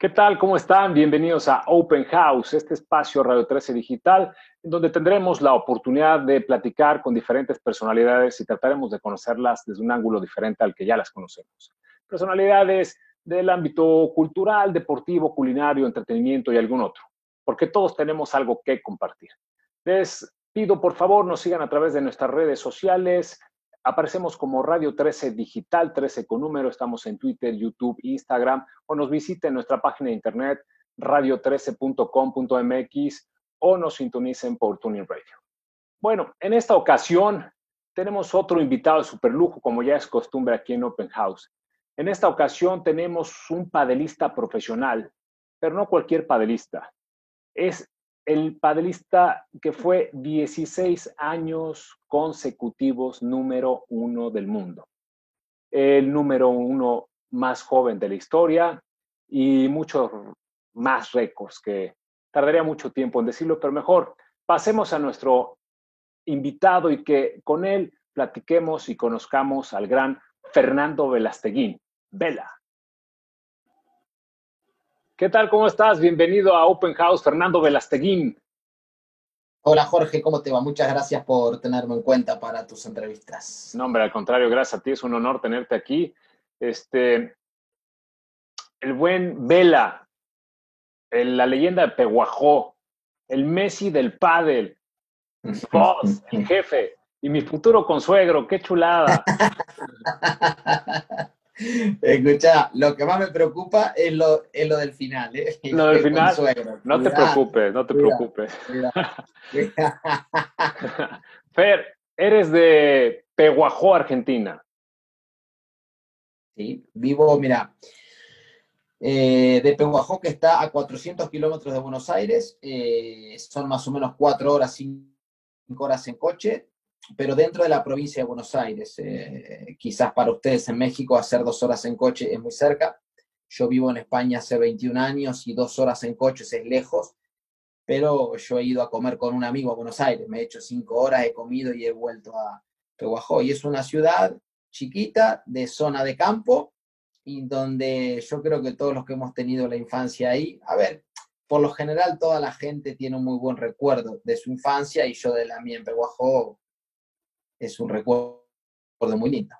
¿Qué tal? ¿Cómo están? Bienvenidos a Open House, este espacio Radio 13 Digital, donde tendremos la oportunidad de platicar con diferentes personalidades y trataremos de conocerlas desde un ángulo diferente al que ya las conocemos. Personalidades del ámbito cultural, deportivo, culinario, entretenimiento y algún otro, porque todos tenemos algo que compartir. Les pido, por favor, nos sigan a través de nuestras redes sociales, Aparecemos como Radio 13 Digital, 13 con número. Estamos en Twitter, YouTube, Instagram o nos visiten en nuestra página de internet radio13.com.mx o nos sintonicen por Tuning Radio. Bueno, en esta ocasión tenemos otro invitado de superlujo, como ya es costumbre aquí en Open House. En esta ocasión tenemos un padelista profesional, pero no cualquier padelista. Es el padelista que fue 16 años consecutivos número uno del mundo. El número uno más joven de la historia y muchos más récords que tardaría mucho tiempo en decirlo, pero mejor pasemos a nuestro invitado y que con él platiquemos y conozcamos al gran Fernando Velasteguín. Vela. ¿Qué tal? ¿Cómo estás? Bienvenido a Open House, Fernando Velasteguín. Hola Jorge, ¿cómo te va? Muchas gracias por tenerme en cuenta para tus entrevistas. No, hombre, al contrario, gracias a ti, es un honor tenerte aquí. Este, el buen Vela, la leyenda de Peguajó, el Messi del pádel, vos, el jefe, y mi futuro consuegro, qué chulada. Escucha, lo que más me preocupa es lo, lo del final. ¿eh? Lo del final, no te preocupes, no te preocupes. Fer, eres de Peguajó, Argentina. Sí, vivo, mira, eh, de Peguajó, que está a 400 kilómetros de Buenos Aires, eh, son más o menos cuatro horas, cinco horas en coche, pero dentro de la provincia de Buenos Aires. Eh, quizás para ustedes en México hacer dos horas en coche es muy cerca. Yo vivo en España hace 21 años y dos horas en coche es lejos, pero yo he ido a comer con un amigo a Buenos Aires. Me he hecho cinco horas, he comido y he vuelto a Peguajó. Y es una ciudad chiquita, de zona de campo, y donde yo creo que todos los que hemos tenido la infancia ahí, a ver, por lo general toda la gente tiene un muy buen recuerdo de su infancia y yo de la mía en Peguajó es un recuerdo muy lindo.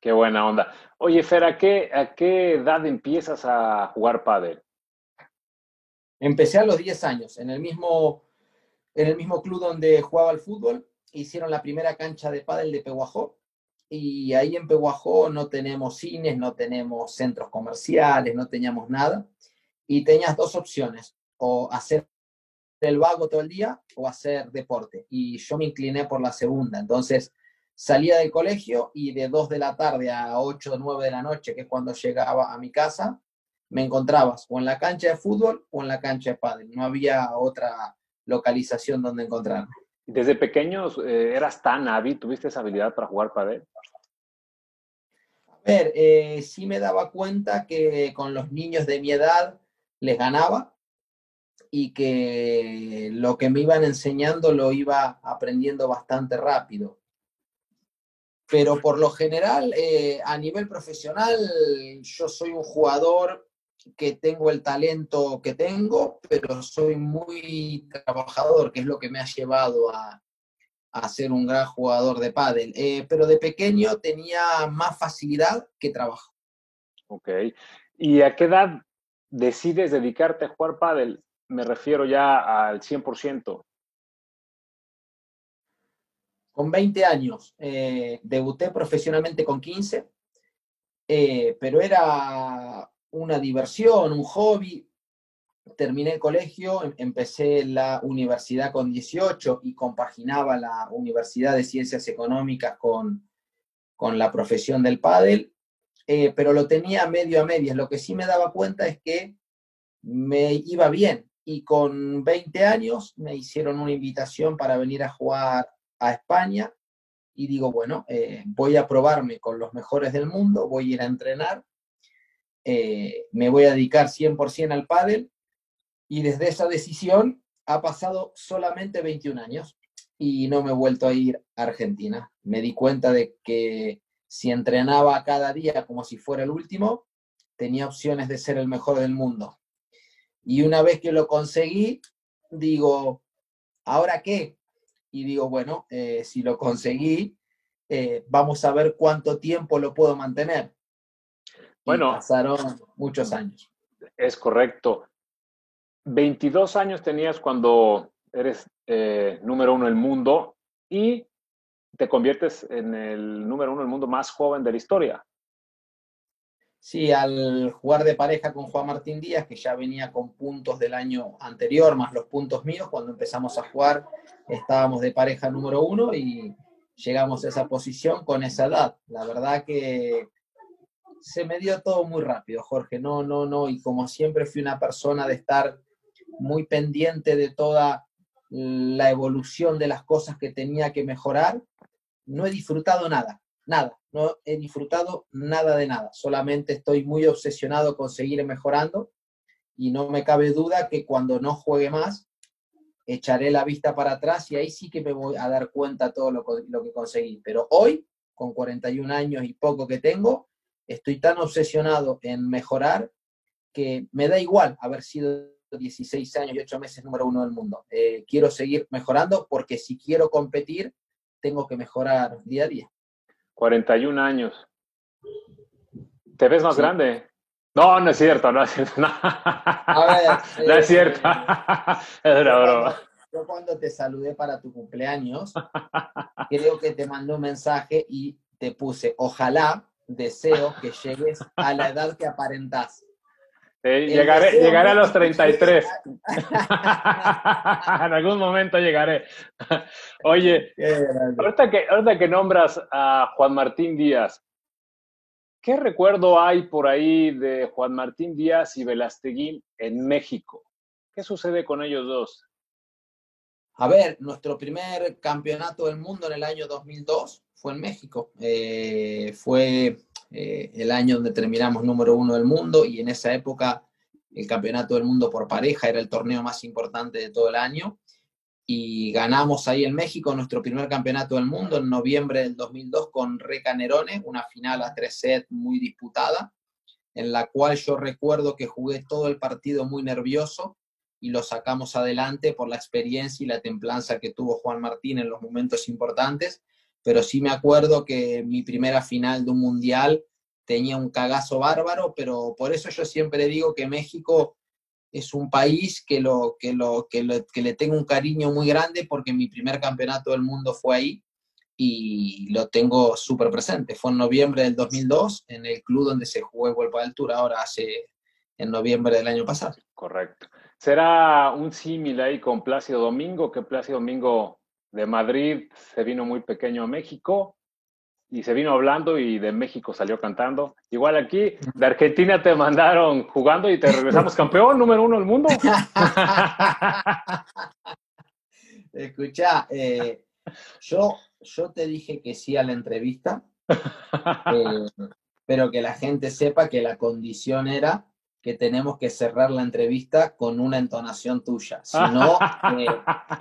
Qué buena onda. Oye, Fer, ¿a qué, a qué edad empiezas a jugar pádel? Empecé a los 10 años, en el mismo, en el mismo club donde jugaba al fútbol, hicieron la primera cancha de pádel de Peguajó, y ahí en Peguajó no tenemos cines, no tenemos centros comerciales, no teníamos nada, y tenías dos opciones, o hacer el vago todo el día o hacer deporte. Y yo me incliné por la segunda. Entonces salía del colegio y de 2 de la tarde a 8 o 9 de la noche, que es cuando llegaba a mi casa, me encontrabas o en la cancha de fútbol o en la cancha de pádel. No había otra localización donde encontrarme. ¿Desde pequeños eh, eras tan hábil? ¿Tuviste esa habilidad para jugar pádel? A ver, eh, sí me daba cuenta que con los niños de mi edad les ganaba, y que lo que me iban enseñando lo iba aprendiendo bastante rápido. Pero por lo general, eh, a nivel profesional, yo soy un jugador que tengo el talento que tengo, pero soy muy trabajador, que es lo que me ha llevado a, a ser un gran jugador de pádel. Eh, pero de pequeño tenía más facilidad que trabajo. Ok. ¿Y a qué edad decides dedicarte a jugar pádel? Me refiero ya al 100%. Con 20 años, eh, debuté profesionalmente con 15, eh, pero era una diversión, un hobby. Terminé el colegio, em, empecé la universidad con 18 y compaginaba la Universidad de Ciencias Económicas con, con la profesión del pádel, eh, pero lo tenía medio a medias. Lo que sí me daba cuenta es que me iba bien, y con 20 años me hicieron una invitación para venir a jugar a España y digo, bueno, eh, voy a probarme con los mejores del mundo, voy a ir a entrenar, eh, me voy a dedicar 100% al pádel y desde esa decisión ha pasado solamente 21 años y no me he vuelto a ir a Argentina. Me di cuenta de que si entrenaba cada día como si fuera el último, tenía opciones de ser el mejor del mundo. Y una vez que lo conseguí, digo, ¿ahora qué? Y digo, bueno, eh, si lo conseguí, eh, vamos a ver cuánto tiempo lo puedo mantener. Bueno, pasaron muchos años. Es correcto. 22 años tenías cuando eres eh, número uno del mundo y te conviertes en el número uno del mundo más joven de la historia. Sí, al jugar de pareja con Juan Martín Díaz, que ya venía con puntos del año anterior, más los puntos míos, cuando empezamos a jugar estábamos de pareja número uno y llegamos a esa posición con esa edad. La verdad que se me dio todo muy rápido, Jorge. No, no, no. Y como siempre fui una persona de estar muy pendiente de toda la evolución de las cosas que tenía que mejorar, no he disfrutado nada nada, no he disfrutado nada de nada, solamente estoy muy obsesionado con seguir mejorando y no me cabe duda que cuando no juegue más, echaré la vista para atrás y ahí sí que me voy a dar cuenta todo lo, lo que conseguí. Pero hoy, con 41 años y poco que tengo, estoy tan obsesionado en mejorar que me da igual haber sido 16 años y 8 meses número uno del mundo. Eh, quiero seguir mejorando porque si quiero competir, tengo que mejorar día a día. 41 años. ¿Te ves más grande? No, no es cierto, no es cierto. No, no es cierto. es una broma. Yo cuando te saludé para tu cumpleaños, creo que te mandé un mensaje y te puse, ojalá deseo que llegues a la edad que aparentas. llegaré, llegaré a los 33. en algún momento llegaré. Oye, ahorita que, ahorita que nombras a Juan Martín Díaz, ¿qué recuerdo hay por ahí de Juan Martín Díaz y Velasteguín en México? ¿Qué sucede con ellos dos? A ver, nuestro primer campeonato del mundo en el año 2002 fue en México. Eh, fue eh, el año donde terminamos número uno del mundo y en esa época el campeonato del mundo por pareja era el torneo más importante de todo el año. Y ganamos ahí en México nuestro primer campeonato del mundo en noviembre del 2002 con Reca Nerone, una final a tres sets muy disputada, en la cual yo recuerdo que jugué todo el partido muy nervioso y lo sacamos adelante por la experiencia y la templanza que tuvo Juan Martín en los momentos importantes, pero sí me acuerdo que mi primera final de un mundial tenía un cagazo bárbaro, pero por eso yo siempre digo que México es un país que, lo, que, lo, que, le tengo un cariño muy grande porque mi primer campeonato del mundo fue ahí y lo tengo súper presente. Fue en noviembre del 2002 en el club donde se jugó el Vuelvo de Altura, ahora hace en noviembre del año pasado. Correcto. ¿Será un símil ahí con Plácido Domingo, que Plácido Domingo de Madrid se vino muy pequeño a México y se vino hablando y de México salió cantando. Igual aquí, de Argentina te mandaron jugando y te regresamos campeón número uno del mundo. Escucha, eh, yo, yo te dije que sí a la entrevista, eh, pero que la gente sepa que la condición era que tenemos que cerrar la entrevista con una entonación tuya. Si no, eh,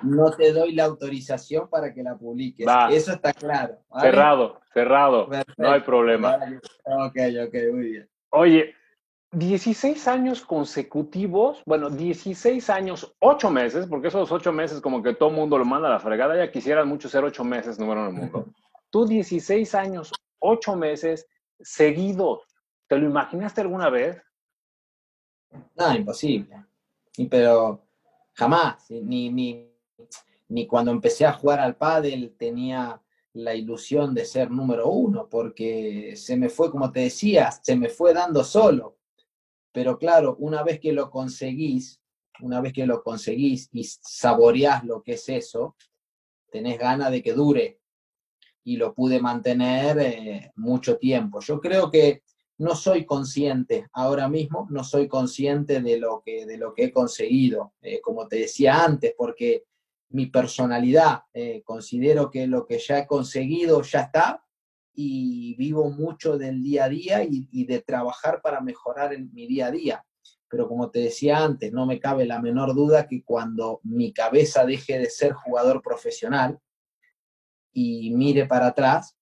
no te doy la autorización para que la publiques. Eso está claro. Cerrado, cerrado. No hay problema. Ok, ok, muy bien. Oye, 16 años consecutivos, bueno, 16 años, 8 meses, porque esos 8 meses como que todo mundo lo manda a la fregada, ya quisieran mucho ser 8 meses número en el mundo. Tú 16 años, 8 meses seguidos, ¿te lo imaginaste alguna vez? No, imposible. Pero jamás, ni, ni, ni cuando empecé a jugar al pádel tenía la ilusión de ser número uno, porque se me fue, como te decía, se me fue dando solo. Pero claro, una vez que lo conseguís, una vez que lo conseguís y saboreás lo que es eso, tenés ganas de que dure. Y lo pude mantener eh, mucho tiempo. Yo creo que no soy consciente ahora mismo, no soy consciente de lo que, de lo que he conseguido, eh, como te decía antes, porque mi personalidad, eh, considero que lo que ya he conseguido ya está y vivo mucho del día a día y, y de trabajar para mejorar en mi día a día. Pero como te decía antes, no me cabe la menor duda que cuando mi cabeza deje de ser jugador profesional y mire para atrás,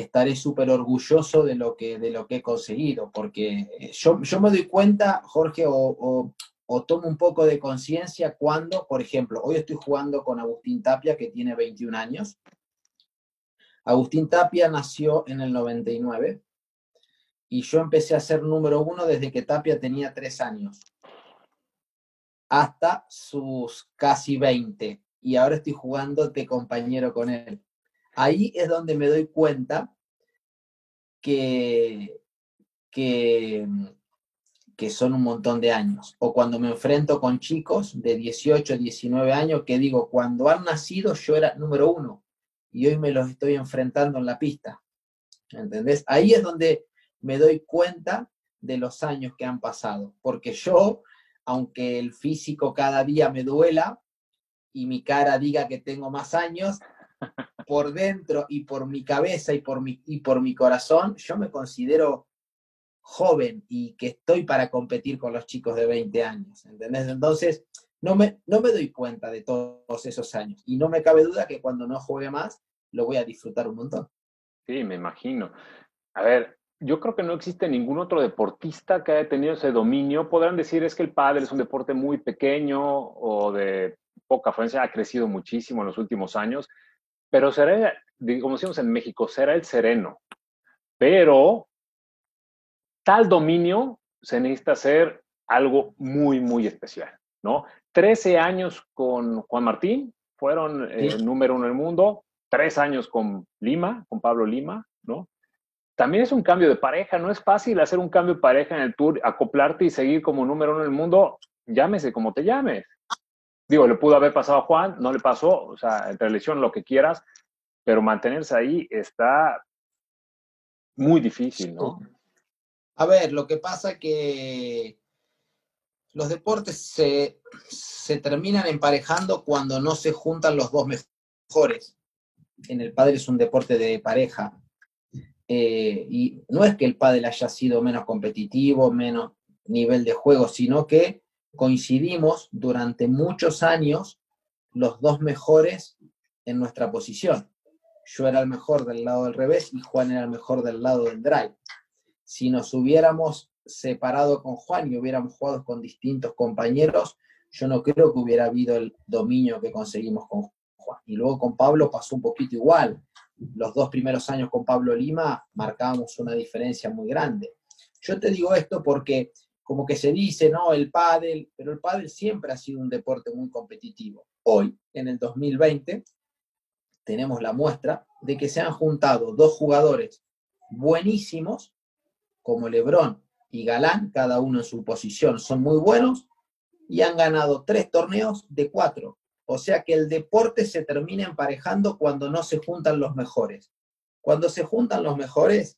estaré súper orgulloso de lo, que, de lo que he conseguido, porque yo, yo me doy cuenta, Jorge, o, o, tomo un poco de conciencia cuando, por ejemplo, hoy estoy jugando con Agustín Tapia, que tiene 21 años. Agustín Tapia nació en el 99 y yo empecé a ser número uno desde que Tapia tenía tres años hasta sus casi 20 y ahora estoy jugando de compañero con él. Ahí es donde me doy cuenta que, que, que son un montón de años. O cuando me enfrento con chicos de 18, 19 años que digo, cuando han nacido yo era número uno y hoy me los estoy enfrentando en la pista. ¿Entendés? Ahí es donde me doy cuenta de los años que han pasado, porque yo, aunque el físico cada día me duela y mi cara diga que tengo más años, por dentro y por mi cabeza y por mi, y por mi corazón, yo me considero joven y que estoy para competir con los chicos de 20 años, ¿entendés? Entonces, no me, no me doy cuenta de todos esos años y no me cabe duda que cuando no juegue más, lo voy a disfrutar un montón. Sí, me imagino. A ver, yo creo que no existe ningún otro deportista que haya tenido ese dominio. Podrán decir es que el pádel es un deporte muy pequeño o de poca frecuencia, ha crecido muchísimo en los últimos años, pero será, como decimos en México, será el sereno. Pero tal dominio se necesita hacer algo muy, muy especial, ¿no? Trece años con Juan Martín, fueron el número uno en el mundo, tres años con Lima, con Pablo Lima, ¿no? También es un cambio de pareja, no es fácil hacer un cambio de pareja en el tour, acoplarte y seguir como número uno en el mundo, llámese como te llames. Digo, le pudo haber pasado a Juan, no le pasó, o sea, entre lesión, lo que quieras, pero mantenerse ahí está muy difícil, ¿no? A ver, lo que pasa que los deportes se, se terminan emparejando cuando no se juntan los dos mejores. En el padre es un deporte de pareja. Eh, y no es que el pádel haya sido menos competitivo, menos nivel de juego, sino que coincidimos durante muchos años los dos mejores en nuestra posición. Yo era el mejor del lado del revés y Juan era el mejor del lado del drive. Si nos hubiéramos separado con Juan y hubiéramos jugado con distintos compañeros, yo no creo que hubiera habido el dominio que conseguimos con Juan. Y luego con Pablo pasó un poquito igual. Los dos primeros años con Pablo Lima marcábamos una diferencia muy grande. Yo te digo esto porque como que se dice, no, el pádel, pero el pádel siempre ha sido un deporte muy competitivo. Hoy, en el 2020, tenemos la muestra de que se han juntado dos jugadores buenísimos, como Lebrón y Galán, cada uno en su posición, son muy buenos, y han ganado tres torneos de cuatro. O sea que el deporte se termina emparejando cuando no se juntan los mejores. Cuando se juntan los mejores,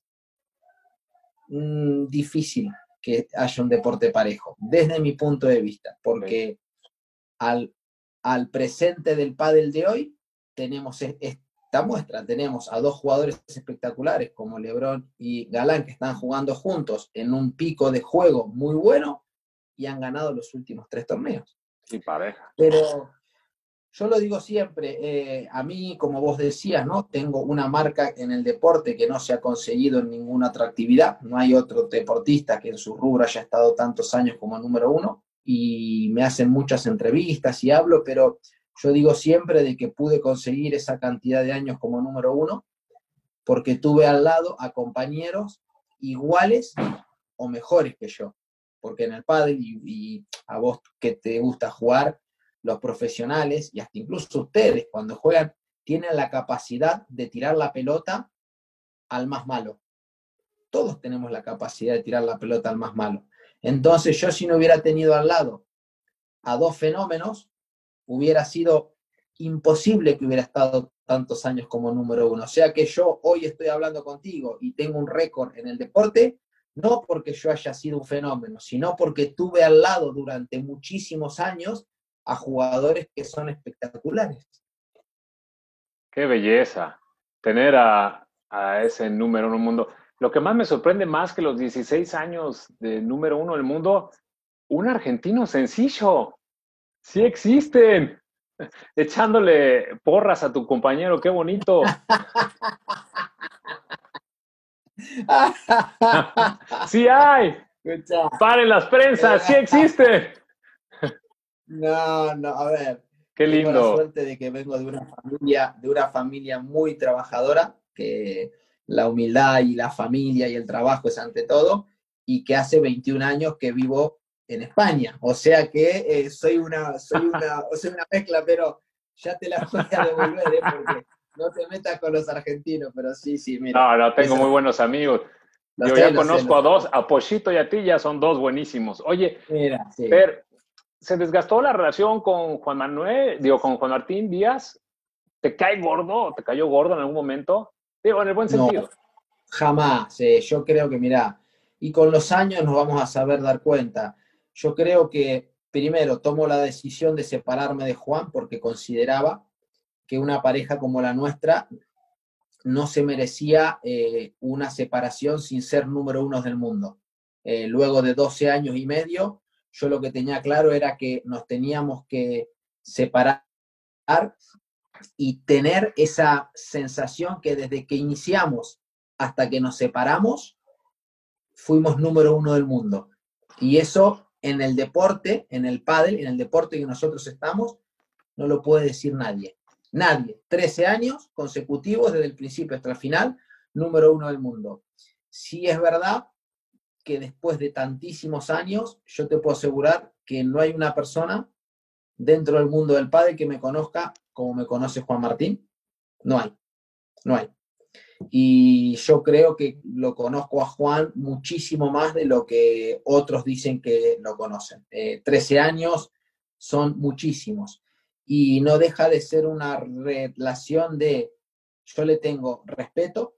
mmm, difícil, que haya un deporte parejo, desde mi punto de vista, porque al, al presente del pádel de hoy tenemos esta muestra, tenemos a dos jugadores espectaculares como Lebron y Galán que están jugando juntos en un pico de juego muy bueno y han ganado los últimos tres torneos. Sí, pareja. Pero yo lo digo siempre, eh, a mí, como vos decías, ¿no? Tengo una marca en el deporte que no se ha conseguido en ninguna otra actividad. No hay otro deportista que en su rubro haya estado tantos años como número uno. Y me hacen muchas entrevistas y hablo, pero yo digo siempre de que pude conseguir esa cantidad de años como número uno porque tuve al lado a compañeros iguales o mejores que yo. Porque en el pádel y, y a vos que te gusta jugar, los profesionales y hasta incluso ustedes cuando juegan tienen la capacidad de tirar la pelota al más malo. Todos tenemos la capacidad de tirar la pelota al más malo. Entonces yo si no hubiera tenido al lado a dos fenómenos, hubiera sido imposible que hubiera estado tantos años como número uno. O sea que yo hoy estoy hablando contigo y tengo un récord en el deporte, no porque yo haya sido un fenómeno, sino porque tuve al lado durante muchísimos años a jugadores que son espectaculares. Qué belleza tener a, ese número uno en el mundo. Lo que más me sorprende más que los 16 años de número uno del mundo, un argentino sencillo. Sí existen. Echándole porras a tu compañero, qué bonito. sí hay. Paren las prensas, sí existe. No, no, a ver. Qué lindo. Tengo la suerte de que vengo de una familia, de una familia muy trabajadora, que la humildad y la familia y el trabajo es ante todo, y que hace 21 años que vivo en España. O sea que eh, soy, una, soy, una, soy una mezcla, pero ya te la voy a devolver, ¿eh? porque no te metas con los argentinos, pero sí, sí, mira. No, no, tengo muy buenos amigos. Yo ya conozco a dos, a Pochito y a ti ya son dos buenísimos. Oye, mira, ¿se desgastó la relación con Juan Manuel, digo, con Juan Martín Díaz? ¿Te cae gordo? ¿Te cayó gordo en algún momento? Digo, en el buen sentido. jamás. Eh, yo creo que, mira, y con los años nos vamos a saber dar cuenta. Yo creo que primero tomo la decisión de separarme de Juan porque consideraba que una pareja como la nuestra no se merecía eh, una separación sin ser número uno del mundo. Eh, luego de 12 años y medio, yo lo que tenía claro era que nos teníamos que separar y tener esa sensación que desde que iniciamos hasta que nos separamos, fuimos número uno del mundo. Y eso en el deporte, en el pádel, en el deporte que nosotros estamos, no lo puede decir nadie. Nadie. 13 años consecutivos desde el principio hasta el final, número uno del mundo. Si es verdad que después de tantísimos años, yo te puedo asegurar que no hay una persona dentro del mundo del padre que me conozca como me conoce Juan Martín. No hay. No hay. Y yo creo que lo conozco a Juan muchísimo más de lo que otros dicen que lo conocen. Eh, 13 años son muchísimos y no deja de ser una relación de yo le tengo respeto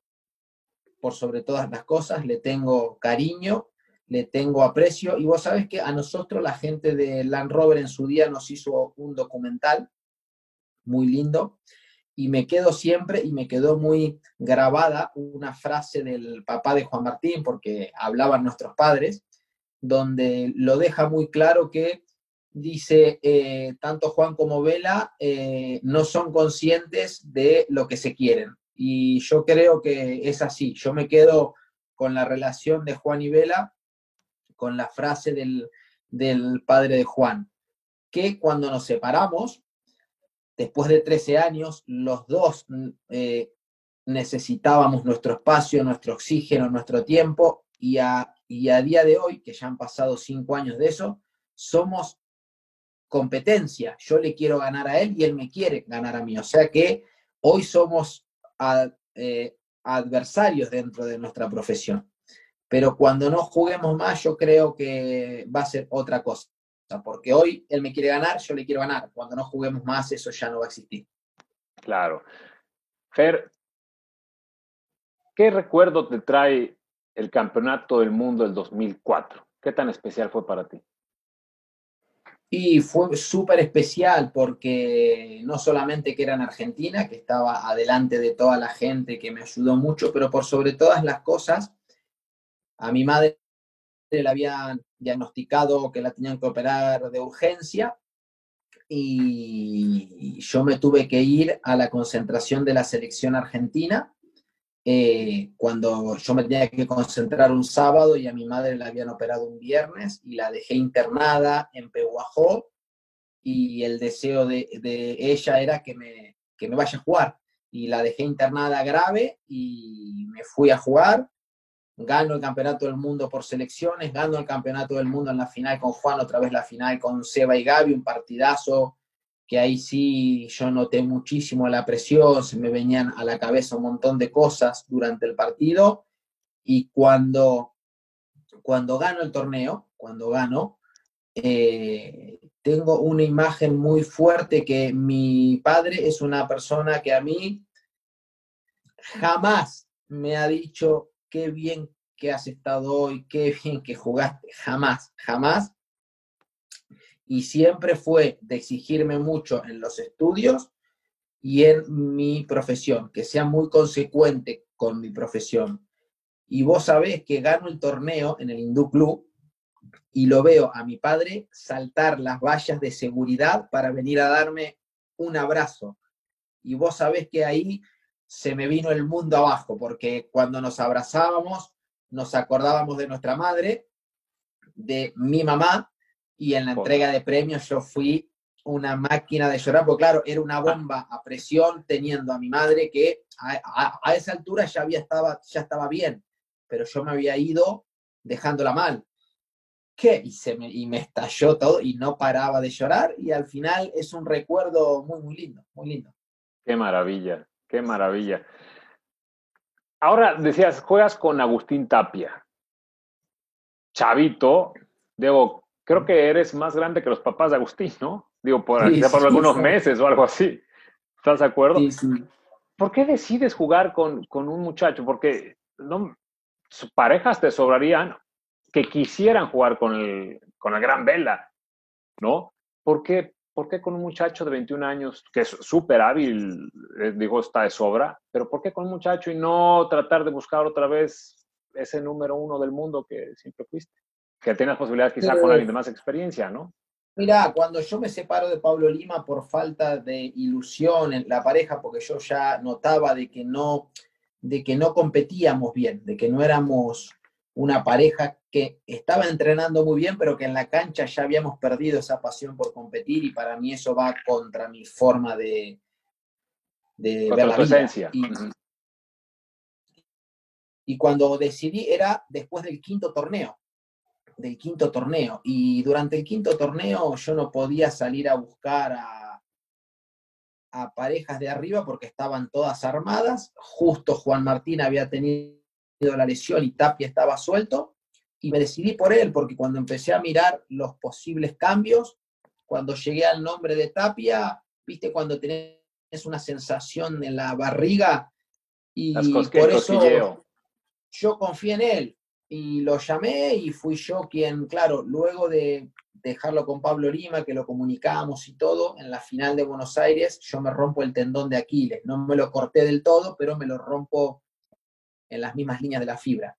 por sobre todas las cosas, le tengo cariño, le tengo aprecio y vos sabes que a nosotros la gente de Land Rover en su día nos hizo un documental muy lindo y me quedo siempre y me quedó muy grabada una frase del papá de Juan Martín porque hablaban nuestros padres donde lo deja muy claro que dice, eh, tanto Juan como Vela eh, no son conscientes de lo que se quieren. Y yo creo que es así. Yo me quedo con la relación de Juan y Vela, con la frase del, padre de Juan, que cuando nos separamos, después de 13 años, los dos eh, necesitábamos nuestro espacio, nuestro oxígeno, nuestro tiempo, y a, y a día de hoy, que ya han pasado cinco años de eso, somos competencia. Yo le quiero ganar a él y él me quiere ganar a mí. O sea que hoy somos eh, adversarios dentro de nuestra profesión. Pero cuando no juguemos más, yo creo que va a ser otra cosa. Porque hoy él me quiere ganar, yo le quiero ganar. Cuando no juguemos más, eso ya no va a existir. Claro. Fer, ¿qué recuerdo te trae el Campeonato del Mundo del 2004? ¿Qué tan especial fue para ti? Y fue súper especial porque no solamente que era en Argentina, que estaba adelante de toda la gente, que me ayudó mucho, pero por sobre todas las cosas, a mi madre le habían diagnosticado que la tenían que operar de urgencia y yo me tuve que ir a la concentración de la selección argentina eh, cuando yo me tenía que concentrar un sábado y a mi madre la habían operado un viernes y la dejé internada en Pehuajó y el deseo de, ella era que me, que me vaya a jugar. Y la dejé internada grave y me fui a jugar, gano el campeonato del mundo por selecciones, gano el campeonato del mundo en la final con Juan, otra vez la final con Seba y Gaby, un partidazo que ahí sí yo noté muchísimo la presión, se me venían a la cabeza un montón de cosas durante el partido. Y cuando, cuando gano el torneo, cuando gano, eh, tengo una imagen muy fuerte que mi padre es una persona que a mí jamás me ha dicho qué bien que has estado hoy, qué bien que jugaste, jamás, jamás y siempre fue de exigirme mucho en los estudios y en mi profesión, que sea muy consecuente con mi profesión. Y vos sabés que gano el torneo en el Hindú Club y lo veo a mi padre saltar las vallas de seguridad para venir a darme un abrazo. Y vos sabés que ahí se me vino el mundo abajo, porque cuando nos abrazábamos, nos acordábamos de nuestra madre, de mi mamá, y en la entrega de premios yo fui una máquina de llorar, porque claro, era una bomba a presión teniendo a mi madre que a, esa altura ya, había estaba, ya estaba bien, pero yo me había ido dejándola mal. ¿Qué? Y, se me, y me estalló todo y no paraba de llorar y al final es un recuerdo muy, muy lindo, muy lindo. Qué maravilla, qué maravilla. Ahora decías, juegas con Agustín Tapia. Chavito, debo, creo que eres más grande que los papás de Agustín, ¿no? Digo, por, por algunos meses o algo así. ¿Estás de acuerdo? Sí, sí. ¿Por qué decides jugar con, con un muchacho? Porque no, parejas te sobrarían que quisieran jugar con el, con el gran Vela, ¿no? ¿Por qué, ¿Por qué con un muchacho de 21 años, que es súper hábil, eh, digo, está de sobra, pero por qué con un muchacho y no tratar de buscar otra vez ese número uno del mundo que siempre fuiste? Que tienes posibilidad quizá con alguien de más experiencia, ¿no? Mira, cuando yo me separo de Pablo Lima por falta de ilusión en la pareja, porque yo ya notaba de que no, de que no competíamos bien, de que no éramos una pareja que estaba entrenando muy bien, pero que en la cancha ya habíamos perdido esa pasión por competir y para mí eso va contra mi forma de, de ver la vida. Y, y cuando decidí era después del quinto torneo, del quinto torneo. Y durante el quinto torneo yo no podía salir a buscar a, a parejas de arriba porque estaban todas armadas. Justo Juan Martín había tenido la lesión y Tapia estaba suelto. Y me decidí por él porque cuando empecé a mirar los posibles cambios, cuando llegué al nombre de Tapia, viste cuando tenés una sensación en la barriga y por eso yo confié en él y lo llamé y fui yo quien, claro, luego de dejarlo con Pablo Lima, que lo comunicamos y todo, en la final de Buenos Aires yo me rompo el tendón de Aquiles. No me lo corté del todo, pero me lo rompo en las mismas líneas de la fibra.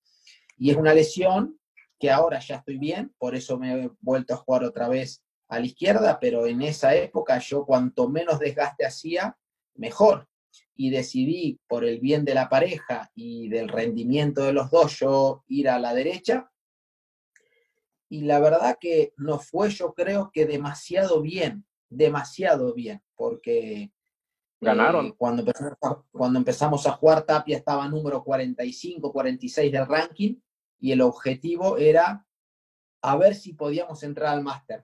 Y es una lesión que ahora ya estoy bien, por eso me he vuelto a jugar otra vez a la izquierda, pero en esa época yo cuanto menos desgaste hacía, mejor y decidí por el bien de la pareja y del rendimiento de los dos yo ir a la derecha. Y la verdad que no fue yo creo que demasiado bien, demasiado bien, porque Ganaron. Eh, cuando, empezamos a, cuando empezamos a jugar, Tapia estaba número 45, 46 del ranking y el objetivo era a ver si podíamos entrar al máster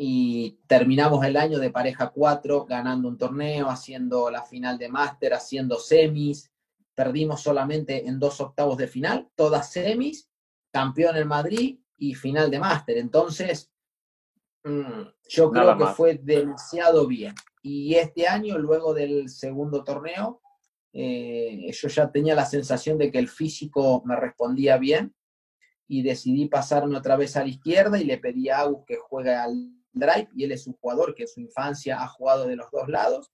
y terminamos el año de pareja 4 ganando un torneo, haciendo la final de máster, haciendo semis, perdimos solamente en dos octavos de final, todas semis, campeón en Madrid y final de máster. Entonces, mm, yo creo que fue demasiado bien. Y este año, luego del segundo torneo, eh, yo ya tenía la sensación de que el físico me respondía bien y decidí pasarme otra vez a la izquierda y le pedí a Agus que juegue al drive y él es un jugador que en su infancia ha jugado de los dos lados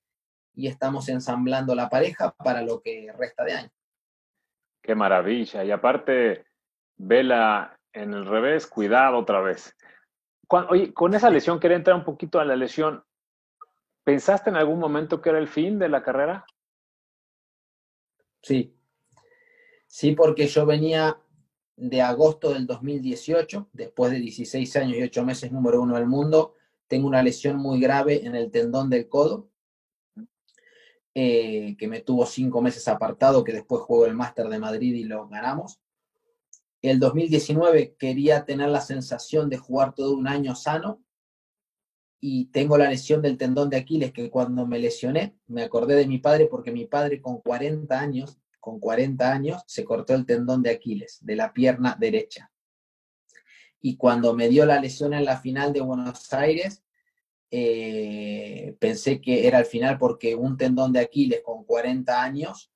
y estamos ensamblando la pareja para lo que resta de año. Qué maravilla. Y aparte, vela en el revés, cuidado otra vez. oye, con esa lesión, quería entrar un poquito a la lesión. ¿Pensaste en algún momento que era el fin de la carrera? Sí. Sí, porque yo venía de agosto del 2018, después de 16 años y 8 meses número uno del mundo, tengo una lesión muy grave en el tendón del codo, eh, que me tuvo cinco meses apartado, que después juego el Máster de Madrid y lo ganamos. El 2019 quería tener la sensación de jugar todo un año sano y tengo la lesión del tendón de Aquiles, que cuando me lesioné me acordé de mi padre porque mi padre con 40 años con 40 años, se cortó el tendón de Aquiles, de la pierna derecha. Y cuando me dio la lesión en la final de Buenos Aires, eh, pensé que era el final porque un tendón de Aquiles con 40 años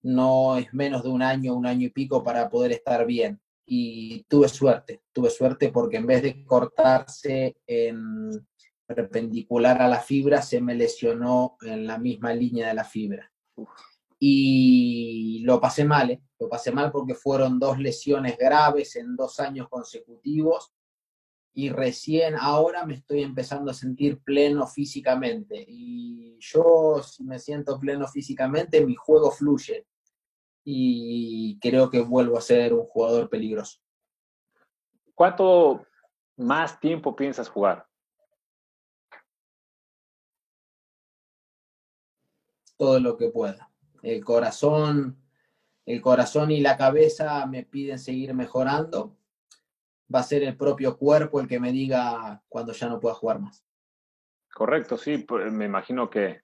no es menos de un año, un año y pico para poder estar bien. Y tuve suerte, tuve suerte porque en vez de cortarse en perpendicular a la fibra, se me lesionó en la misma línea de la fibra y lo pasé mal, ¿eh? lo pasé mal porque fueron dos lesiones graves en dos años consecutivos y recién ahora me estoy empezando a sentir pleno físicamente. Y yo, si me siento pleno físicamente, mi juego fluye. Y creo que vuelvo a ser un jugador peligroso. ¿Cuánto más tiempo piensas jugar? Todo lo que pueda. El corazón, el corazón y la cabeza me piden seguir mejorando va a ser el propio cuerpo el que me diga cuando ya no pueda jugar más. Correcto, sí, pues, me imagino que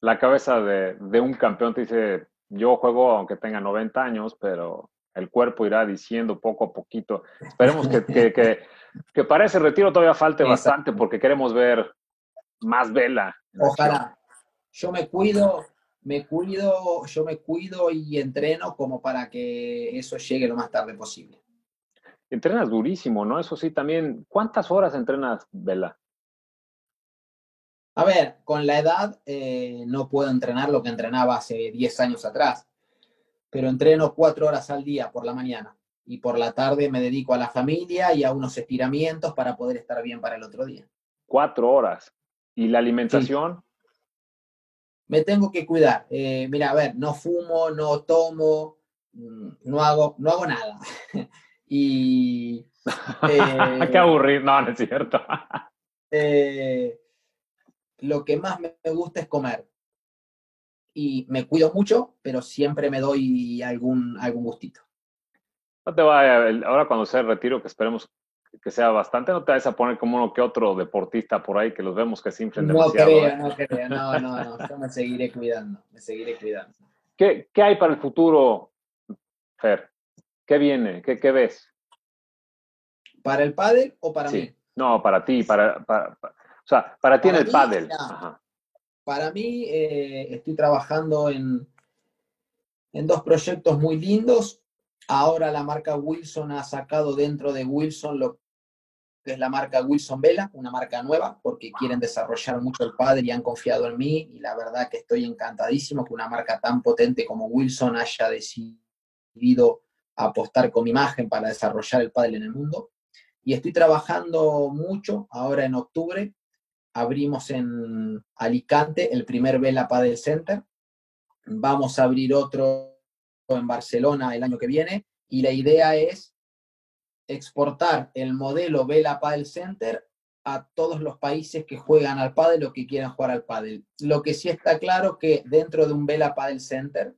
la cabeza de, un campeón te dice, yo juego aunque tenga 90 años, pero el cuerpo irá diciendo poco a poquito. Esperemos que, que, que, para ese retiro todavía falte bastante porque queremos ver más vela. Ojalá. Yo me cuido, me cuido, yo me cuido y entreno como para que eso llegue lo más tarde posible. Entrenas durísimo, ¿no? Eso sí, también. ¿Cuántas horas entrenas, Vela? A ver, con la edad eh, no puedo entrenar lo que entrenaba hace 10 años atrás, pero entreno cuatro horas al día por la mañana y por la tarde me dedico a la familia y a unos estiramientos para poder estar bien para el otro día. Cuatro horas. ¿Y la alimentación? Me tengo que cuidar. Eh, mira, a ver, no fumo, no tomo, mm, no hago, no hago nada. Y. Eh, Qué aburrido, no, no es cierto. Eh, lo que más me gusta es comer. Y me cuido mucho, pero siempre me doy algún, algún gustito. No te va ahora cuando sea el retiro, que esperemos que sea bastante, no te vas a poner como uno que otro deportista por ahí que los vemos que se inflen demasiado. No creo, ¿eh? no creo, no, no, no, yo me seguiré cuidando, me seguiré cuidando. ¿Qué, qué hay para el futuro, Fer? ¿Qué viene? ¿Qué, qué ves? ¿Para el pádel o para mí? No, para ti, para, o sea, para ti en el pádel. Para mí, eh, estoy trabajando en, en dos proyectos muy lindos. Ahora la marca Wilson ha sacado dentro de Wilson lo que es la marca Wilson Vela, una marca nueva, porque quieren desarrollar mucho el pádel y han confiado en mí. Y la verdad que estoy encantadísimo que una marca tan potente como Wilson haya decidido apostar con mi imagen para desarrollar el pádel en el mundo. Y estoy trabajando mucho, ahora en octubre abrimos en Alicante el primer Vela Padel Center. Vamos a abrir otro en Barcelona el año que viene y la idea es exportar el modelo Vela Padel Center a todos los países que juegan al pádel o que quieran jugar al pádel. Lo que sí está claro que dentro de un Vela Padel Center,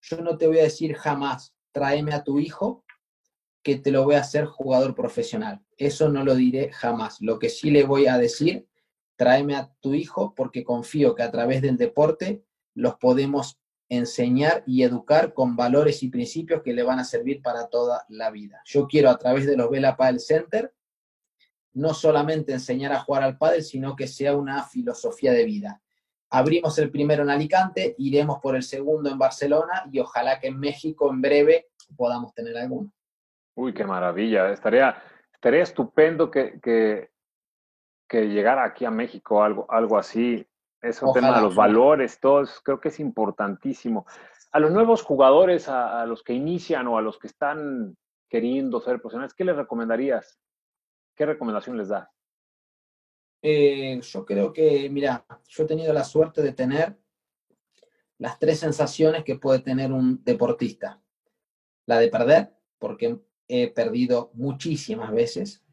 yo no te voy a decir jamás tráeme a tu hijo que te lo voy a hacer jugador profesional. Eso no lo diré jamás. Lo que sí le voy a decir, tráeme a tu hijo porque confío que a través del deporte los podemos enseñar y educar con valores y principios que le van a servir para toda la vida. Yo quiero a través de los Vela Padel Center no solamente enseñar a jugar al pádel, sino que sea una filosofía de vida. Abrimos el primero en Alicante, iremos por el segundo en Barcelona y ojalá que en México en breve podamos tener alguno. Uy, qué maravilla. Estaría, estaría estupendo que, que, llegara aquí a México algo, algo así. Eso tema de los valores, todos, creo que es importantísimo. A los nuevos jugadores, a, a, los que inician o a los que están queriendo ser profesionales, ¿qué les recomendarías? ¿Qué recomendación les das? Eh, yo creo que, mira, yo he tenido la suerte de tener las tres sensaciones que puede tener un deportista. La de perder, porque he perdido muchísimas veces.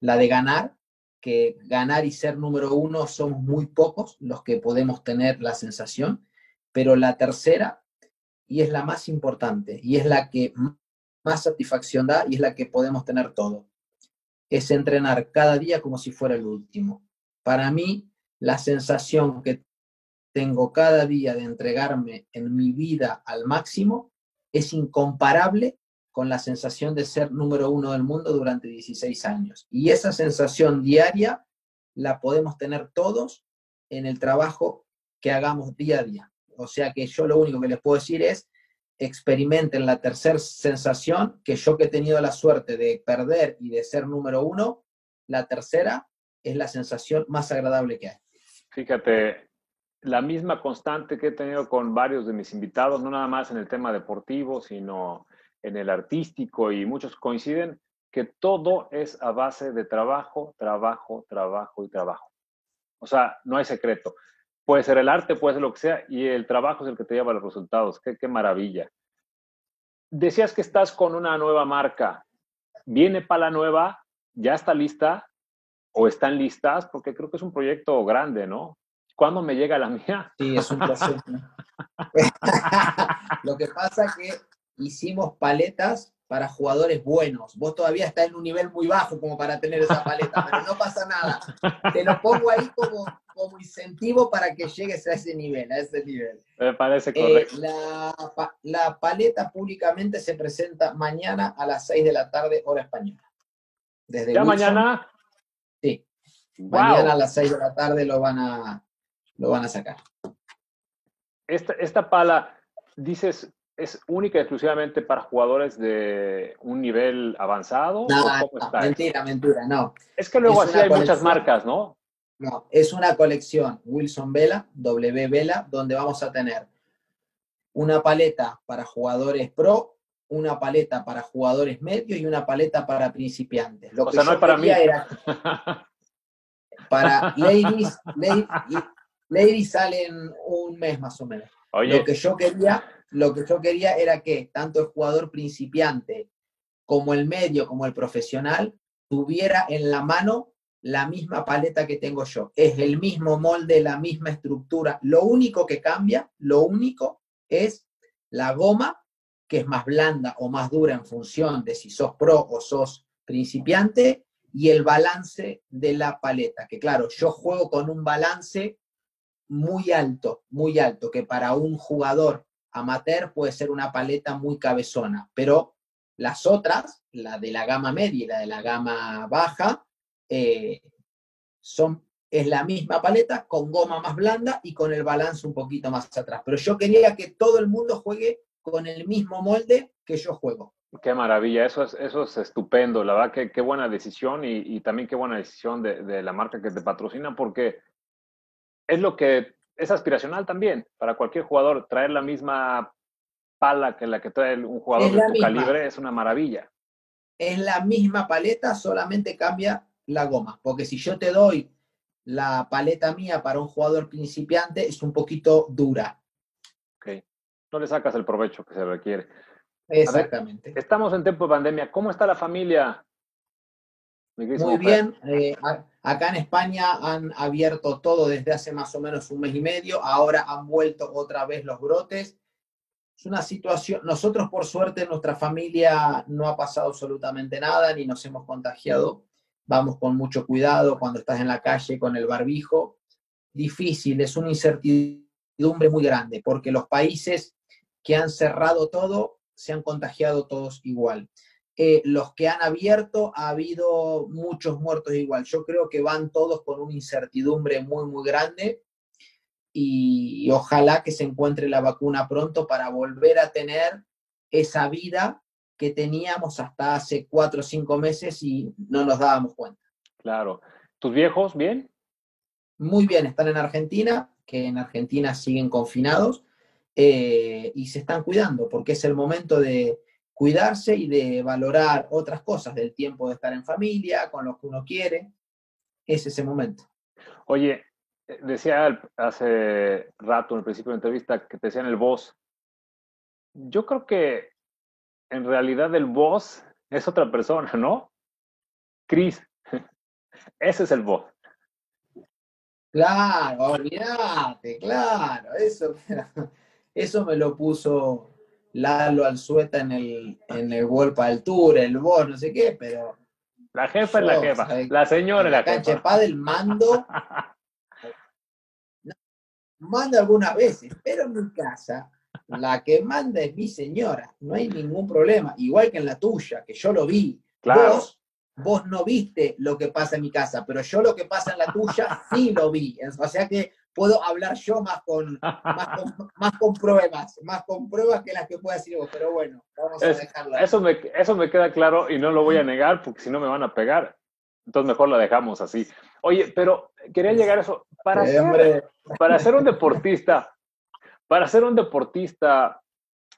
La de ganar, que ganar y ser número uno somos muy pocos los que podemos tener la sensación. Pero la tercera, y es la más importante, y es la que más satisfacción da, y es la que podemos tener todo, es entrenar cada día como si fuera el último. Para mí, la sensación que tengo cada día de entregarme en mi vida al máximo es incomparable con la sensación de ser número uno del mundo durante 16 años. Y esa sensación diaria la podemos tener todos en el trabajo que hagamos día a día. O sea que yo lo único que les puedo decir es, experimenten la tercera sensación, que yo que he tenido la suerte de perder y de ser número uno, la tercera es la sensación más agradable que hay. Fíjate, la misma constante que he tenido con varios de mis invitados, no nada más en el tema deportivo, sino en el artístico y muchos coinciden, que todo es a base de trabajo, trabajo, trabajo y trabajo. O sea, no hay secreto. Puede ser el arte, puede ser lo que sea, y el trabajo es el que te lleva a los resultados. Qué, qué maravilla. Decías que estás con una nueva marca. ¿Viene para la nueva? ¿Ya está lista? ¿O están listas? Porque creo que es un proyecto grande, ¿no? ¿Cuándo me llega la mía? Sí, es un proceso. lo que pasa es que hicimos paletas para jugadores buenos. Vos todavía estás en un nivel muy bajo como para tener esa paleta, pero no pasa nada. Te lo pongo ahí como, como incentivo para que llegues a ese nivel, a ese nivel. Me parece Eh, correcto. la, la paleta públicamente se presenta mañana a las 6 de la tarde, hora española. Desde ¿Ya Wilson, mañana? Sí, Wow. mañana a las 6 de la tarde lo van a, lo van a sacar. Esta, esta pala, dices, ¿es única y exclusivamente para jugadores de un nivel avanzado? No, ¿O no, cómo está? mentira, mentira, no. Es que luego es así hay muchas marcas, ¿no? No, es una colección Wilson Vela, W Vela, donde vamos a tener una paleta para jugadores pro, una paleta para jugadores medios y una paleta para principiantes. Lo O que sea, no hay para mí. era para ladies, ladies, ladies salen un mes más o menos. Lo que yo quería, lo que yo quería era que tanto el jugador principiante como el medio, como el profesional, tuviera en la mano la misma paleta que tengo yo. Es el mismo molde, la misma estructura. Lo único que cambia, lo único es la goma, que es más blanda o más dura en función de si sos pro o sos principiante, y el balance de la paleta, que claro, yo juego con un balance muy alto, muy alto, que para un jugador amateur puede ser una paleta muy cabezona, pero las otras, la de la gama media y la de la gama baja, eh, son, es la misma paleta con goma más blanda y con el balance un poquito más atrás. Pero yo quería que todo el mundo juegue con el mismo molde que yo juego. qué maravilla, eso es, eso es estupendo, la verdad que qué buena decisión y, también qué buena decisión de, de la marca que te patrocina porque es lo que es aspiracional también para cualquier jugador, traer la misma pala que la que trae un jugador de tu misma. calibre es una maravilla. Es la misma paleta, solamente cambia la goma. Porque si yo te doy la paleta mía para un jugador principiante, es un poquito dura. Ok. No le sacas el provecho que se requiere. Exactamente. Estamos en tiempo de pandemia. ¿Cómo está la familia? Muy bien. eh, acá en España han abierto todo desde hace más o menos un mes y medio. Ahora han vuelto otra vez los brotes. Es una situación, nosotros por suerte nuestra familia no ha pasado absolutamente nada, ni nos hemos contagiado. Vamos con mucho cuidado cuando estás en la calle con el barbijo. Difícil, es una incertidumbre muy grande, porque los países que han cerrado todo se han contagiado todos igual. Eh, los que han abierto ha habido muchos muertos igual. Yo creo que van todos con una incertidumbre muy, muy grande y, ojalá que se encuentre la vacuna pronto para volver a tener esa vida que teníamos hasta hace cuatro o cinco meses y no nos dábamos cuenta. Claro. ¿Tus viejos bien? Muy bien, están en Argentina, que en Argentina siguen confinados eh, y se están cuidando porque es el momento de cuidarse y de valorar otras cosas del tiempo de estar en familia, con lo que uno quiere. Es ese momento. Oye, eh, decía hace rato en el principio de la entrevista que te decían el boss. Yo creo que en realidad el boss es otra persona, ¿no? Chris. Ese es el boss. Claro, olvídate, claro, eso, eso me lo puso Lalo Alzueta en el, en el World del Tour, el boss, no sé qué, pero La jefa es la jefa. ¿sabes? La señora es la la cancha de jefa. pádel mando, mando algunas veces, pero en mi casa la que manda es mi señora, no hay ningún problema, igual que en la tuya, que yo lo vi. Claro. Vos, vos no viste lo que pasa en mi casa, pero yo lo que pasa en la tuya sí lo vi. O sea que puedo hablar yo más con, más con, más con pruebas, más con pruebas que las que pueda decir vos, pero bueno, vamos a dejarlo. Eso me, eso me queda claro y no lo voy a negar porque si no me van a pegar. Entonces mejor la dejamos así. Oye, pero quería llegar a eso. Para, ser, para ser un deportista, para ser un deportista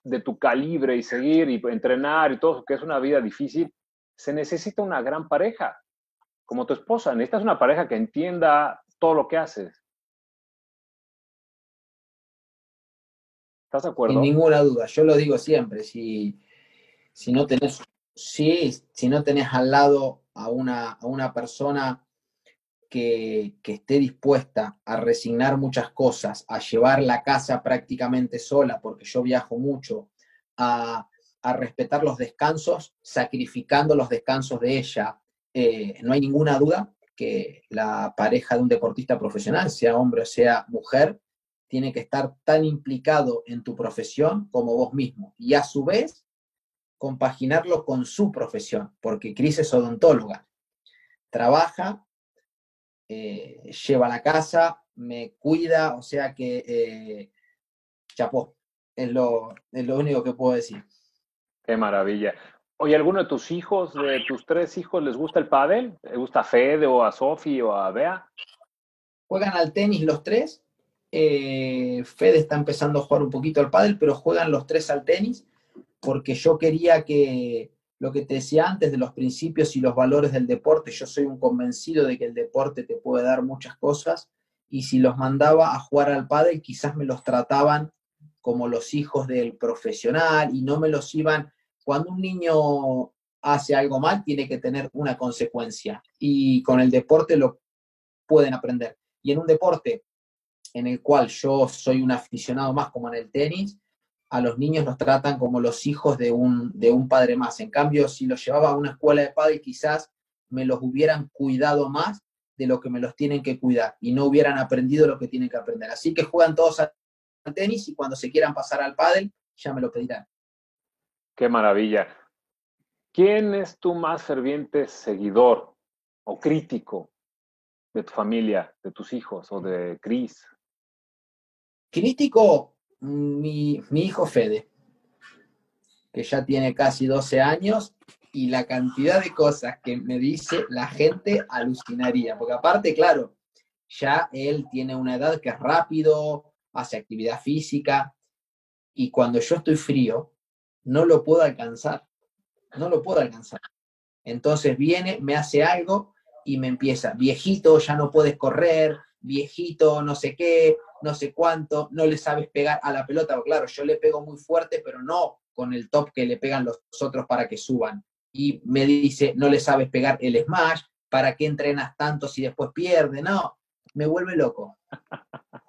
de tu calibre y seguir y entrenar y todo, que es una vida difícil, se necesita una gran pareja, como tu esposa. Necesitas una pareja que entienda todo lo que haces. ¿Estás de acuerdo? Sin ninguna duda, yo lo digo siempre, si, si no tenés, si, si no tenés al lado a una, a una persona que, que, esté dispuesta a resignar muchas cosas, a llevar la casa prácticamente sola, porque yo viajo mucho, a, a respetar los descansos, sacrificando los descansos de ella, eh, no hay ninguna duda que la pareja de un deportista profesional, sea hombre o sea mujer, tiene que estar tan implicado en tu profesión como vos mismo. Y a su vez, compaginarlo con su profesión, porque Cris es odontóloga. Trabaja, eh, lleva la casa, me cuida, o sea que eh, chapó, es lo, es lo único que puedo decir. Qué maravilla. Oye, ¿alguno de tus hijos, de tus tres hijos, les gusta el pádel? ¿Le gusta a Fede o a Sofi o a Bea? Juegan al tenis los tres eh, Fede está empezando a jugar un poquito al pádel, pero juegan los tres al tenis, porque yo quería que lo que te decía antes de los principios y los valores del deporte, yo soy un convencido de que el deporte te puede dar muchas cosas, y si los mandaba a jugar al pádel, quizás me los trataban como los hijos del profesional y no me los iban, cuando un niño hace algo mal, tiene que tener una consecuencia, y con el deporte lo pueden aprender. Y en un deporte en el cual yo soy un aficionado más como en el tenis, a los niños los tratan como los hijos de un, de un padre más. En cambio, si los llevaba a una escuela de padre, quizás me los hubieran cuidado más de lo que me los tienen que cuidar y no hubieran aprendido lo que tienen que aprender. Así que juegan todos al tenis y cuando se quieran pasar al pádel, ya me lo pedirán. Qué maravilla. ¿Quién es tu más ferviente seguidor o crítico de tu familia, de tus hijos o de Cris? Crítico, mi, hijo Fede, que ya tiene casi 12 años y la cantidad de cosas que me dice la gente alucinaría, porque aparte, claro, ya él tiene una edad que es rápido, hace actividad física y cuando yo estoy frío, no lo puedo alcanzar, no lo puedo alcanzar. Entonces viene, me hace algo y me empieza, viejito, ya no puedes correr, viejito, no sé qué, no sé cuánto, no le sabes pegar a la pelota, claro, yo le pego muy fuerte, pero no con el top que le pegan los otros para que suban. Y me dice, no le sabes pegar el smash, ¿para qué entrenas tanto si después pierde? No, me vuelve loco.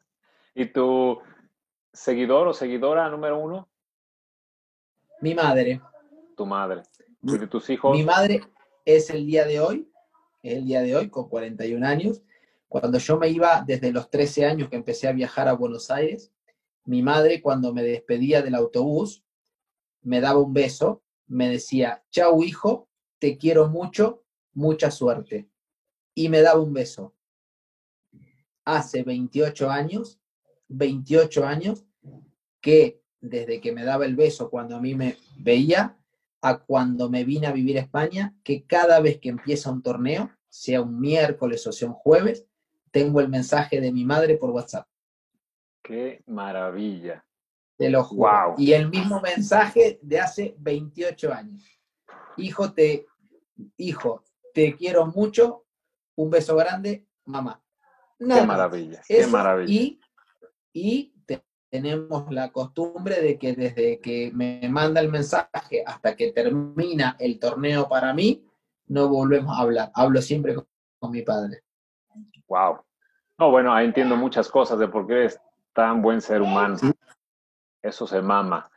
¿Y tu seguidor o seguidora número uno? Mi madre. Tu madre. ¿Y de tus hijos? Mi madre es el día de hoy, el día de hoy, con 41 años, cuando yo me iba desde los 13 años que empecé a viajar a Buenos Aires, mi madre cuando me despedía del autobús me daba un beso, me decía, chau hijo, te quiero mucho, mucha suerte. Y me daba un beso. Hace 28 años, 28 años, que desde que me daba el beso cuando a mí me veía, a cuando me vine a vivir a España, que cada vez que empieza un torneo, sea un miércoles o sea un jueves, tengo el mensaje de mi madre por WhatsApp. Qué maravilla. Te lo juro. Y el mismo mensaje de hace 28 años. Hijo, te, hijo, te quiero mucho. Un beso grande, mamá. qué maravilla, qué maravilla. Y, y tenemos la costumbre de que desde que me manda el mensaje hasta que termina el torneo para mí, no volvemos a hablar. Hablo siempre con mi padre. Wow. No, bueno, ahí entiendo muchas cosas de por qué eres tan buen ser humano. Eso se mama.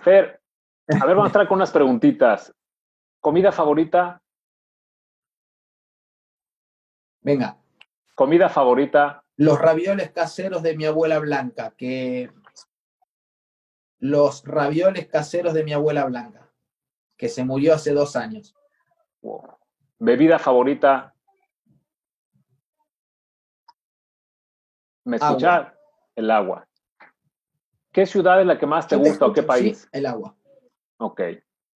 Fer, a ver, vamos a entrar con unas preguntitas. ¿Comida favorita? Venga. ¿Comida favorita? Los ravioles caseros de mi abuela Blanca, que los ravioles caseros de mi abuela Blanca, que se murió hace dos años. ¿Bebida favorita? ¿Me escuchas? El agua. ¿Qué ciudad es la que más te gusta o qué país? Sí, el agua. Ok.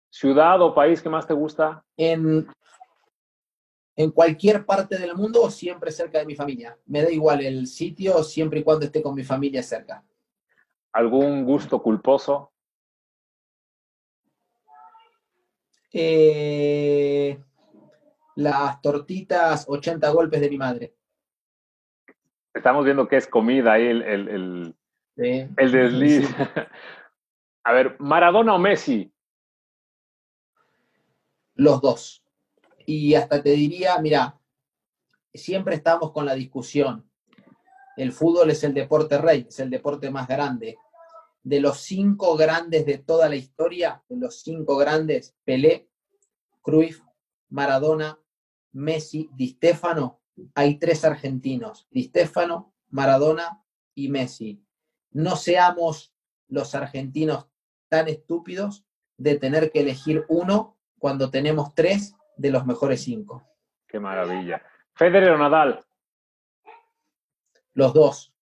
¿Ciudad o país que más te gusta? En, en cualquier parte del mundo o siempre cerca de mi familia. Me da igual el sitio siempre y cuando esté con mi familia cerca. ¿Algún gusto culposo? Eh, las tortitas 80 golpes de mi madre. Estamos viendo que es comida ahí, el, el, el, desliz. A ver, ¿Maradona o Messi? Los dos. Y hasta te diría, mira, siempre estamos con la discusión. El fútbol es el deporte rey, es el deporte más grande. De los cinco grandes de toda la historia, de los cinco grandes, Pelé, Cruyff, Maradona, Messi, Di Stefano, hay tres argentinos, Di Stefano, Maradona y Messi. No seamos los argentinos tan estúpidos de tener que elegir uno cuando tenemos tres de los mejores cinco. Qué maravilla. Federer o Nadal. Los dos.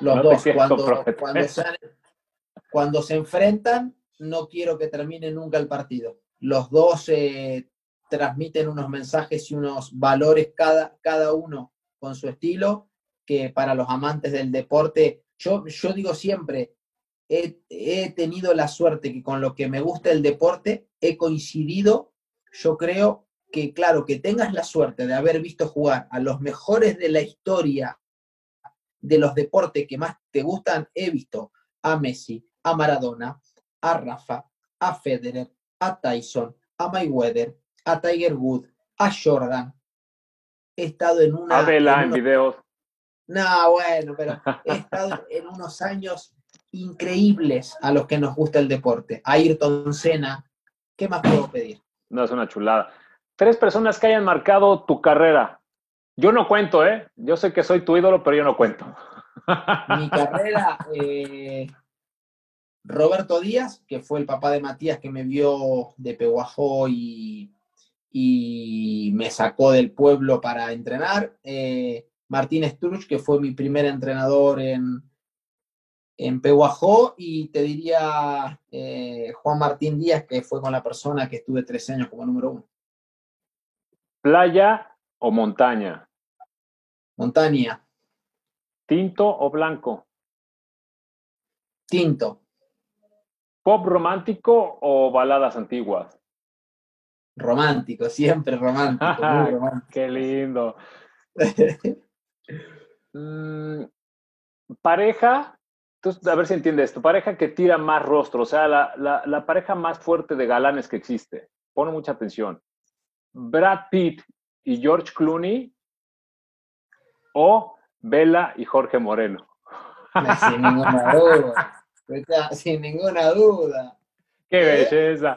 Los dos. Cuando, cuando, se, enfrentan, no quiero que termine nunca el partido. Los dos eh, transmiten unos mensajes y unos valores cada, cada uno con su estilo, que para los amantes del deporte, yo, yo digo siempre, he, he tenido la suerte que con lo que me gusta el deporte he coincidido, yo creo que, claro, que tengas la suerte de haber visto jugar a los mejores de la historia de los deportes que más te gustan, he visto a Messi, a Maradona, a Rafa, a Federer, a Tyson, a Mayweather, a Tiger Wood, a Jordan. He estado en una... A en, videos. No, bueno, pero he estado en unos años increíbles a los que nos gusta el deporte. A Ayrton Senna, ¿qué más puedo pedir? No, es una chulada. Tres personas que hayan marcado tu carrera. Yo no cuento, ¿eh? Yo sé que soy tu ídolo, pero yo no cuento. Mi carrera, eh, Roberto Díaz, que fue el papá de Matías que me vio de Peguajó y, y me sacó del pueblo para entrenar. Eh, Martín Struch, que fue mi primer entrenador en, en Peguajó, y te diría eh, Juan Martín Díaz, que fue con la persona que estuve tres años como número uno. ¿Playa o montaña? Montaña. ¿Tinto o blanco? Tinto. ¿Pop romántico o baladas antiguas? Romántico, siempre romántico. Qué lindo. Mm, pareja, a ver si entiendes esto, pareja que tira más rostro, o sea, la, la, pareja más fuerte de galanes que existe. Pone mucha atención. Brad Pitt y George Clooney o Bella y Jorge Moreno. Sin ninguna duda. Sin ninguna duda. Qué belleza.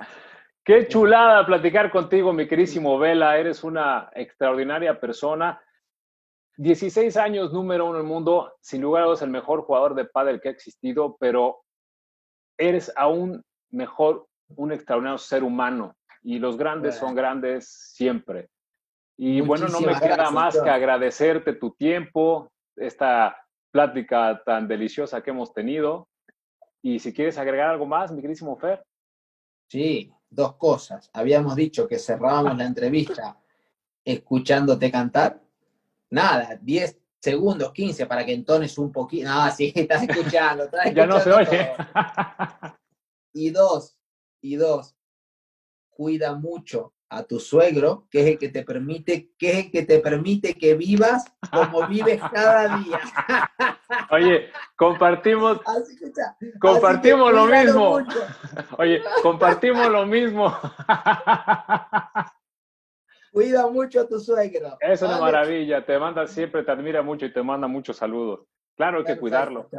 Qué chulada platicar contigo, mi querísimo Vela. Eres una extraordinaria persona. 16 años, número uno en el mundo. Sin lugar a dudas, el mejor jugador de pádel que ha existido, pero eres aún mejor un extraordinario ser humano. Y los grandes son grandes siempre. Y bueno, no me queda más que agradecerte tu tiempo, esta plática tan deliciosa que hemos tenido. Y si quieres agregar algo más, mi querísimo Fer. Sí, dos cosas. Habíamos dicho que cerrábamos la entrevista escuchándote cantar. Nada, 10 segundos, 15 para que entones un poquito. Ah, sí, estás escuchando. ya no se oye. y dos, y dos, cuida mucho a tu suegro, que es el que te permite, que es el que te permite que vivas como vives cada día. Oye, compartimos, compartimos lo mismo. Oye, compartimos lo mismo. Cuida mucho a tu suegro. Es una maravilla, te manda siempre, te admira mucho y te manda muchos saludos. Claro, hay que cuidarlo.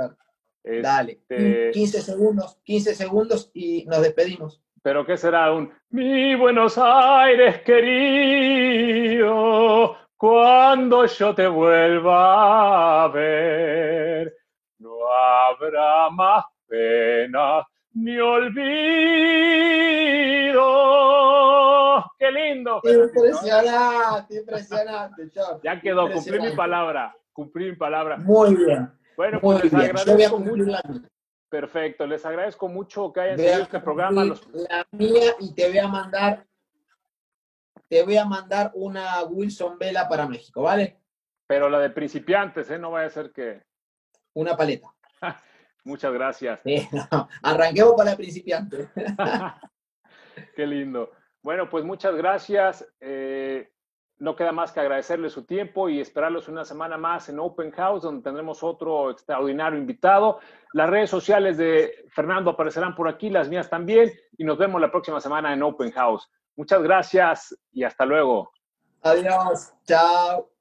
Dale, 15 este segundos, 15 segundos y nos despedimos. Pero ¿qué será un mi Buenos Aires querido? Cuando yo te vuelva a ver, no habrá más pena ni olvido. ¡Qué lindo! Impresionante, impresionante, Ya quedó, cumplí mi palabra, cumplí mi palabra. Muy bien. Bueno, pues les agradezco mucho. Perfecto, les agradezco mucho que hayan seguido este programa. La mía y te voy a mandar, te voy a mandar una Wilson Vela para México, ¿vale? Pero la de principiantes, ¿eh? No vaya a ser que. Una paleta. Muchas gracias. Arranquemos para principiantes. Qué lindo. Bueno, pues muchas gracias. Eh, no queda más que agradecerle su tiempo y esperarlos una semana más en Open House, donde tendremos otro extraordinario invitado. Las redes sociales de Fernando aparecerán por aquí, las mías también, y nos vemos la próxima semana en Open House. Muchas gracias y hasta luego. Adiós. Chao.